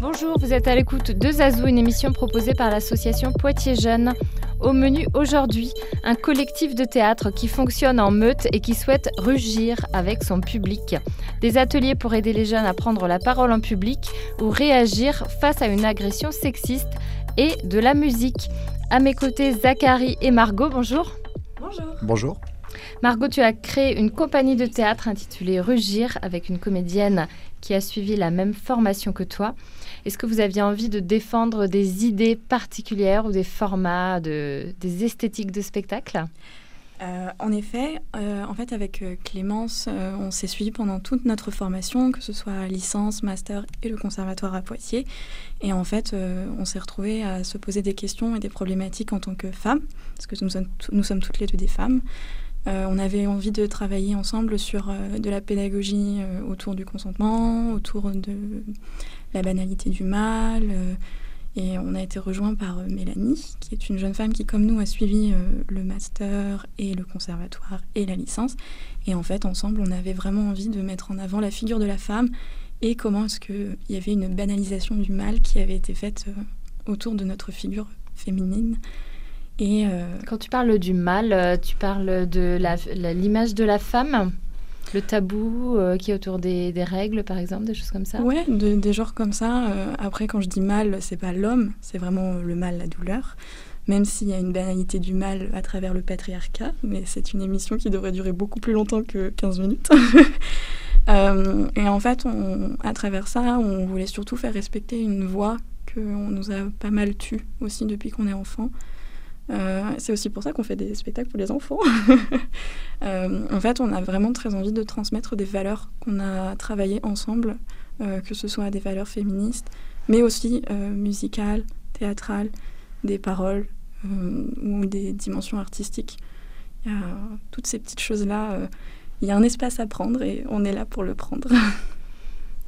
Bonjour, vous êtes à l'écoute de Zazou, une émission proposée par l'association Poitiers Jeunes. Au menu aujourd'hui, un collectif de théâtre qui fonctionne en meute et qui souhaite rugir avec son public. Des ateliers pour aider les jeunes à prendre la parole en public ou réagir face à une agression sexiste et de la musique. À mes côtés, Zachary et Margot, bonjour. Bonjour. Bonjour. Margot, tu as créé une compagnie de théâtre intitulée Rugir avec une comédienne qui a suivi la même formation que toi. Est-ce que vous aviez envie de défendre des idées particulières ou des formats, de, des esthétiques de spectacle? Euh, en effet, euh, en fait, avec euh, Clémence, on s'est suivi pendant toute notre formation, que ce soit licence, master et le conservatoire à Poitiers. Et en fait, on s'est retrouvés à se poser des questions et des problématiques en tant que femmes, parce que nous sommes toutes les deux des femmes. On avait envie de travailler ensemble sur de la pédagogie autour du consentement, autour de la banalité du mal. Euh, et on a été rejoint par euh, Mélanie, qui est une jeune femme qui, comme nous, a suivi euh, le master et le conservatoire et la licence. Et en fait, ensemble, on avait vraiment envie de mettre en avant la figure de la femme et comment est-ce qu'il y avait une banalisation du mal qui avait été faite autour de notre figure féminine. Et Quand tu parles du mal, tu parles de l'image de la femme le tabou euh, qui est autour des, règles, par exemple, des choses comme ça? Ouais, des genres comme ça. Euh, après, quand je dis mal, c'est pas l'homme, c'est vraiment le mal, la douleur. Même s'il y a une banalité du mal à travers le patriarcat, mais c'est une émission qui devrait durer beaucoup plus longtemps que 15 minutes. Euh, et en fait, à travers ça, on voulait surtout faire respecter une voix qu'on nous a pas mal tue aussi depuis qu'on est enfant. Euh, c'est aussi pour ça qu'on fait des spectacles pour les enfants. Euh, en fait, on a vraiment très envie de transmettre des valeurs qu'on a travaillées ensemble, euh, que ce soit des valeurs féministes, mais aussi musicales, théâtrales, des paroles ou des dimensions artistiques. Il y a toutes ces petites choses-là. il y a un espace à prendre et on est là pour le prendre.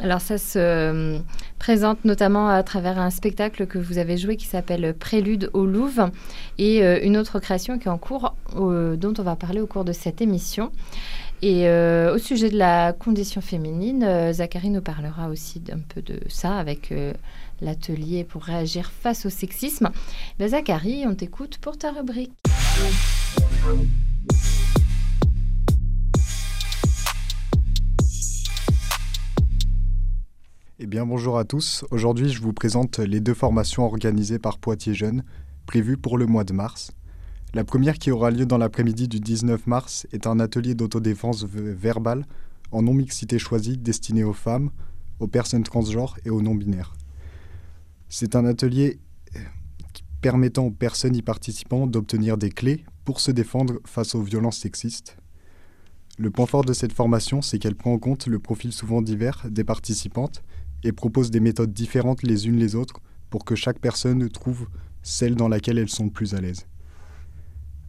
Alors ça se euh, présente notamment à travers un spectacle que vous avez joué qui s'appelle Prélude au Louvre et euh, une autre création qui est en cours dont on va parler au cours de cette émission. Et euh, au sujet de la condition féminine, Zachary nous parlera aussi d'un peu de ça avec l'atelier pour réagir face au sexisme. Ben, Zachary, on t'écoute pour ta rubrique. Eh bien bonjour à tous. Aujourd'hui je vous présente les deux formations organisées par Poitiers Jeunes, prévues pour le mois de mars. La première qui aura lieu dans l'après-midi du 19 mars est un atelier d'autodéfense verbale en non-mixité choisie destiné aux femmes, aux personnes transgenres et aux non-binaires. C'est un atelier euh, permettant aux personnes y participant d'obtenir des clés pour se défendre face aux violences sexistes. Le point fort de cette formation, c'est qu'elle prend en compte le profil souvent divers des participantes et propose des méthodes différentes les unes les autres pour que chaque personne trouve celle dans laquelle elles sont le plus à l'aise.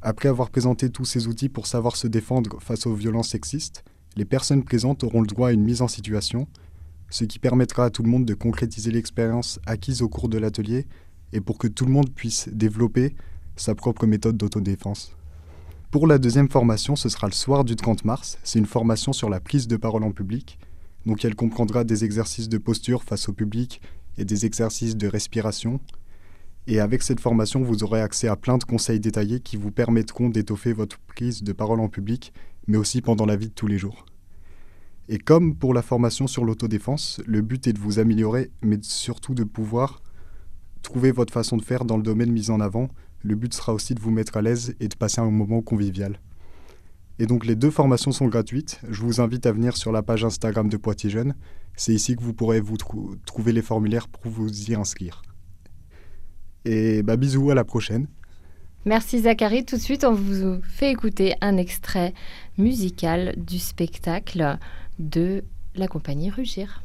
Après avoir présenté tous ces outils pour savoir se défendre face aux violences sexistes, les personnes présentes auront le droit à une mise en situation, ce qui permettra à tout le monde de concrétiser l'expérience acquise au cours de l'atelier et pour que tout le monde puisse développer sa propre méthode d'autodéfense. Pour la deuxième formation, ce sera le soir du 30 mars. C'est une formation sur la prise de parole en public donc elle comprendra des exercices de posture face au public et des exercices de respiration. Et avec cette formation, vous aurez accès à plein de conseils détaillés qui vous permettront d'étoffer votre prise de parole en public, mais aussi pendant la vie de tous les jours. Et comme pour la formation sur l'autodéfense, le but est de vous améliorer, mais surtout de pouvoir trouver votre façon de faire dans le domaine mis en avant. Le but sera aussi de vous mettre à l'aise et de passer un moment convivial. Et donc les deux formations sont gratuites. Je vous invite à venir sur la page Instagram de Poitiers Jeunes. C'est ici que vous pourrez trouver les formulaires pour vous y inscrire. Et bah, bisous, à la prochaine. Merci Zachary. Tout de suite, on vous fait écouter un extrait musical du spectacle de la compagnie Rugir.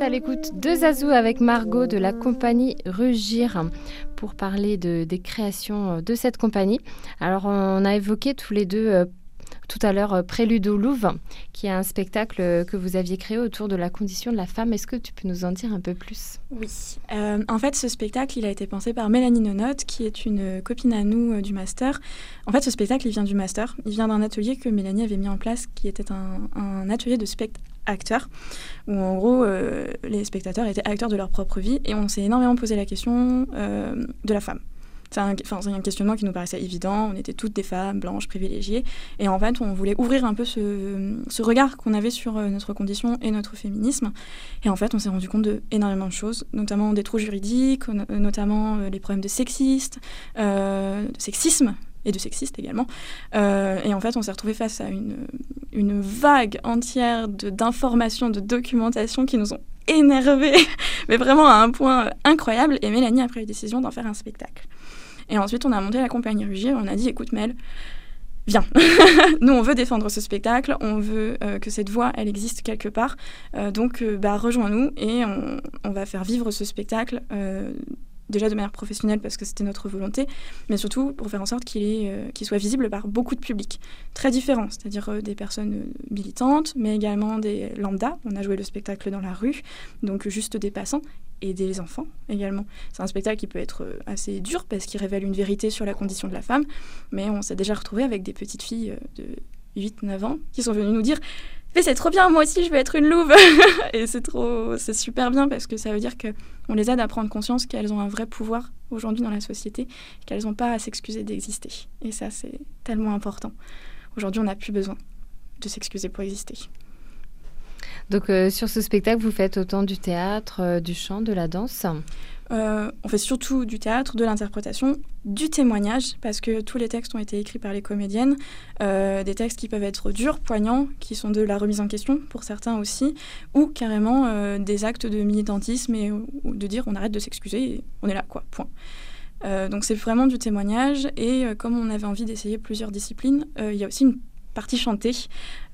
À l'écoute de Zazou avec Margot de la compagnie Rugir pour parler de, des créations de cette compagnie. Alors, on a évoqué tous les deux euh, tout à l'heure euh, Prélude au Louvre, qui est un spectacle que vous aviez créé autour de la condition de la femme. Est-ce que tu peux nous en dire un peu plus? Oui. Euh, en fait, ce spectacle, il a été pensé par Mélanie Nonotte, qui est une copine à nous du master. En fait, ce spectacle, il vient du master. Il vient d'un atelier que Mélanie avait mis en place, qui était un, atelier de spectacle acteurs, où en gros les spectateurs étaient acteurs de leur propre vie et on s'est énormément posé la question de la femme. C'est un, un, questionnement qui nous paraissait évident. On était toutes des femmes blanches, privilégiées. Et en fait, on voulait ouvrir un peu ce, regard qu'on avait sur euh, notre condition et notre féminisme. Et en fait, on s'est rendu compte de énormément de choses, notamment des trous juridiques, notamment euh, les problèmes de sexiste, euh, de sexisme et de sexiste également. et en fait, on s'est retrouvé face à une, vague entière d'informations, de, de documentation qui nous ont énervés, mais vraiment à un point incroyable. Et Mélanie a pris la décision d'en faire un spectacle. Et ensuite, on a monté la compagnie Rugir. On a dit, écoute, Mel, viens. Nous, on veut défendre ce spectacle, on veut euh, que cette voix, elle existe quelque part. Euh, donc, euh, bah, rejoins-nous et on, va faire vivre ce spectacle déjà de manière professionnelle parce que c'était notre volonté, mais surtout pour faire en sorte qu'il euh, soit visible par beaucoup de publics très différents, c'est-à-dire euh, des personnes euh, militantes, mais également des lambda. On a joué le spectacle dans la rue, donc juste des passants et des enfants également. C'est un spectacle qui peut être assez dur parce qu'il révèle une vérité sur la condition de la femme, mais on s'est déjà retrouvé avec des petites filles de 8-9 ans qui sont venues nous dire mais c'est trop bien, moi aussi je veux être une louve. et c'est trop, c'est super bien parce que ça veut dire que on les aide à prendre conscience qu'elles ont un vrai pouvoir aujourd'hui dans la société, qu'elles n'ont pas à s'excuser d'exister. Et ça, c'est tellement important. Aujourd'hui, on n'a plus besoin de s'excuser pour exister. Donc euh, sur ce spectacle, vous faites autant du théâtre, euh, du chant, de la danse euh, on fait surtout du théâtre, de l'interprétation, du témoignage, parce que tous les textes ont été écrits par les comédiennes, des textes qui peuvent être durs, poignants, qui sont de la remise en question pour certains aussi, ou carrément des actes de militantisme et de dire on arrête de s'excuser on est là, quoi, point. donc c'est vraiment du témoignage et comme on avait envie d'essayer plusieurs disciplines, il y a aussi une partie chantée.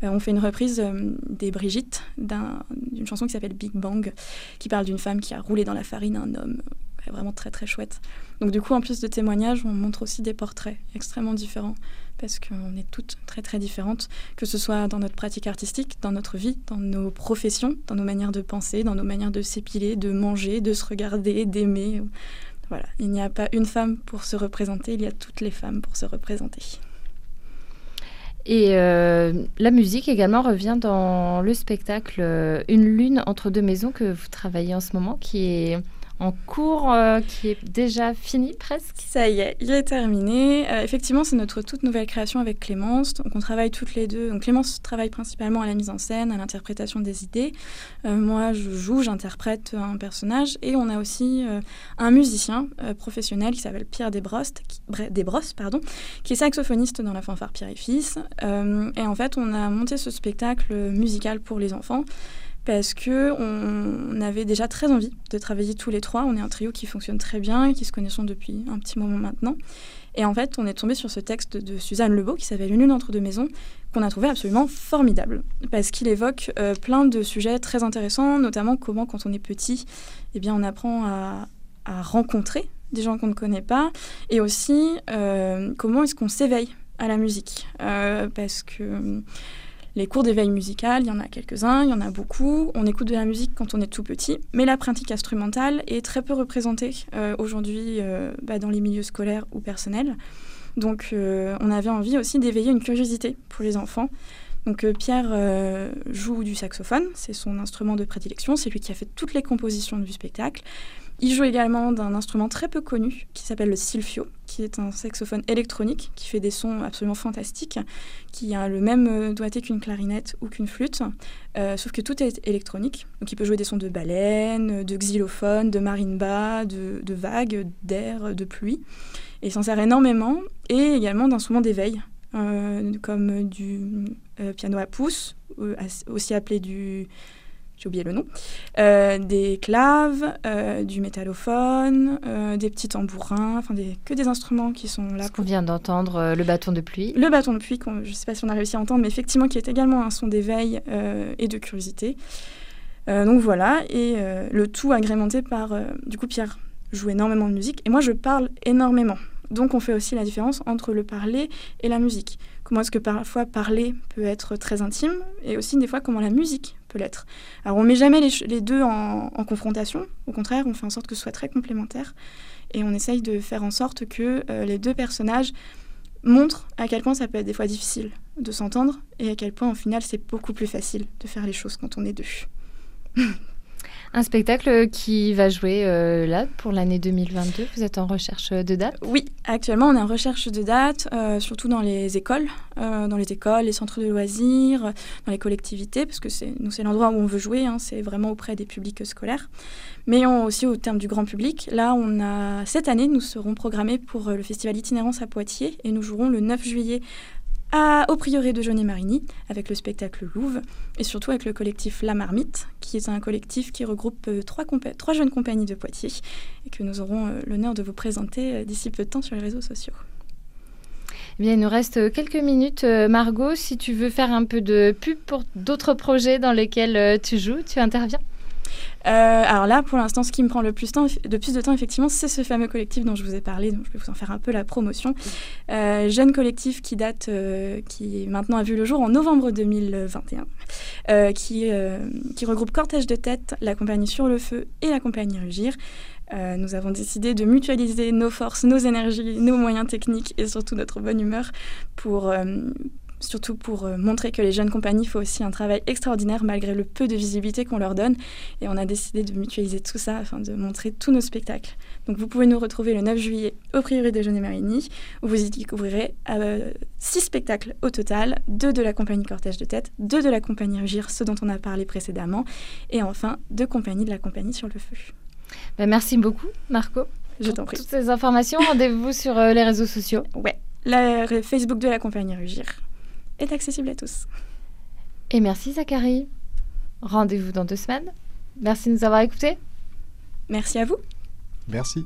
on fait une reprise des Brigitte, d'une chanson qui s'appelle Big Bang, qui parle d'une femme qui a roulé dans la farine un homme. vraiment très très chouette. Donc du coup, en plus de témoignages, on montre aussi des portraits extrêmement différents, parce qu'on est toutes très très différentes, que ce soit dans notre pratique artistique, dans notre vie, dans nos professions, dans nos manières de penser, dans nos manières de s'épiler, de manger, de se regarder, d'aimer. Voilà, il n'y a pas une femme pour se représenter, il y a toutes les femmes pour se représenter. Et euh, la musique également revient dans le spectacle euh, Une lune entre deux maisons que vous travaillez en ce moment, qui est en cours euh, qui est déjà fini presque Ça y est, il est terminé. Euh, effectivement, c'est notre toute nouvelle création avec Clémence. Donc, on travaille toutes les deux. Donc, Clémence travaille principalement à la mise en scène, à l'interprétation des idées. Euh, moi, je joue, j'interprète un personnage. Et on a aussi un musicien professionnel qui s'appelle Pierre Desbrosses, qui, Desbrosses, pardon, qui est saxophoniste dans la fanfare Pierre et Fils. et en fait, on a monté ce spectacle musical pour les enfants parce que on avait déjà très envie de travailler tous les trois. On est un trio qui fonctionne très bien, qui se connaissons depuis un petit moment maintenant. Et en fait, on est tombé sur ce texte de Suzanne Lebeau qui s'appelle Une lune entre deux maisons, qu'on a trouvé absolument formidable, parce qu'il évoque euh, plein de sujets très intéressants, notamment comment, quand on est petit, eh bien, on apprend à, rencontrer des gens qu'on ne connaît pas, et aussi euh, comment est-ce qu'on s'éveille à la musique, euh, parce que les cours d'éveil musical, il y en a quelques-uns, il y en a beaucoup. On écoute de la musique quand on est tout petit, mais la pratique instrumentale est très peu représentée euh, aujourd'hui euh, bah, dans les milieux scolaires ou personnels. Donc euh, on avait envie aussi d'éveiller une curiosité pour les enfants. Donc Pierre joue du saxophone, c'est son instrument de prédilection, c'est lui qui a fait toutes les compositions du spectacle. Il joue également d'un instrument très peu connu qui s'appelle le silfio, qui est un saxophone électronique qui fait des sons absolument fantastiques, qui a le même euh, doigté qu'une clarinette ou qu'une flûte, euh, sauf que tout est électronique. Donc il peut jouer des sons de baleine, de xylophone, de marimba, de, de vagues, d'air, de pluie. Et il s'en sert énormément, et également d'instruments d'éveil, euh, comme du piano à pouce, aussi appelé du j'ai oublié le nom, euh, des claves, euh, du métallophone, euh, des petits tambourins, enfin des, que des instruments qui sont là. Ce qu'on vient d'entendre, le bâton de pluie. Le bâton de pluie, je ne sais pas si on a réussi à entendre, mais effectivement qui est également un son d'éveil et de curiosité. donc voilà, et le tout agrémenté par, du coup Pierre joue énormément de musique, et moi je parle énormément. Donc on fait aussi la différence entre le parler et la musique. Comment est-ce que parfois parler peut être très intime et aussi des fois comment la musique l'être. Alors on met jamais les, deux en, confrontation, au contraire on fait en sorte que ce soit très complémentaire et on essaye de faire en sorte que euh, les deux personnages montrent à quel point ça peut être des fois difficile de s'entendre et à quel point au final c'est beaucoup plus facile de faire les choses quand on est deux. Un spectacle qui va jouer euh, là pour l'année 2022. Vous êtes en recherche de date? Oui, actuellement on est en recherche de date, euh, surtout dans les écoles, euh, dans les écoles, les centres de loisirs, dans les collectivités, parce que c'est nous c'est l'endroit où on veut jouer. Hein, c'est vraiment auprès des publics scolaires, mais aussi au terme du grand public. Là, on a cette année, nous serons programmés pour le festival Itinérance à Poitiers et nous jouerons le 9 juillet au prieuré de Jeunet Marigny avec le spectacle Louvre et surtout avec le collectif La Marmite, qui est un collectif qui regroupe euh, trois, trois, jeunes compagnies de Poitiers et que nous aurons euh, l'honneur de vous présenter euh, d'ici peu de temps sur les réseaux sociaux. Eh bien, il nous reste quelques minutes. Margot, si tu veux faire un peu de pub pour d'autres projets dans lesquels tu joues, tu interviens euh, alors là, pour l'instant, ce qui me prend le plus, de temps, effectivement, c'est ce fameux collectif dont je vous ai parlé, donc je vais vous en faire un peu la promotion. Euh, jeune collectif qui date, euh, qui maintenant a vu le jour en novembre 2021, qui, qui regroupe Cortège de tête, la compagnie Sur le Feu et la compagnie Rugir. nous avons décidé de mutualiser nos forces, nos énergies, nos moyens techniques et surtout notre bonne humeur pour, surtout pour euh, montrer que les jeunes compagnies font aussi un travail extraordinaire malgré le peu de visibilité qu'on leur donne. Et on a décidé de mutualiser tout ça afin de montrer tous nos spectacles. Donc vous pouvez nous retrouver le 9 juillet au Prieuré de Jeunet Marigny, où vous y découvrirez euh, six spectacles au total, deux de la compagnie Cortège de Tête, deux de la compagnie Rugir, ceux dont on a parlé précédemment, et enfin deux compagnies de la compagnie Sur le Feu. Ben, merci beaucoup, Marco. Je t'en prie. Toutes ces informations, rendez-vous sur euh, les réseaux sociaux. Ouais, la Facebook de la compagnie Rugir est accessible à tous. Et merci Zachary. Rendez-vous dans deux semaines. Merci de nous avoir écoutés. Merci à vous. Merci.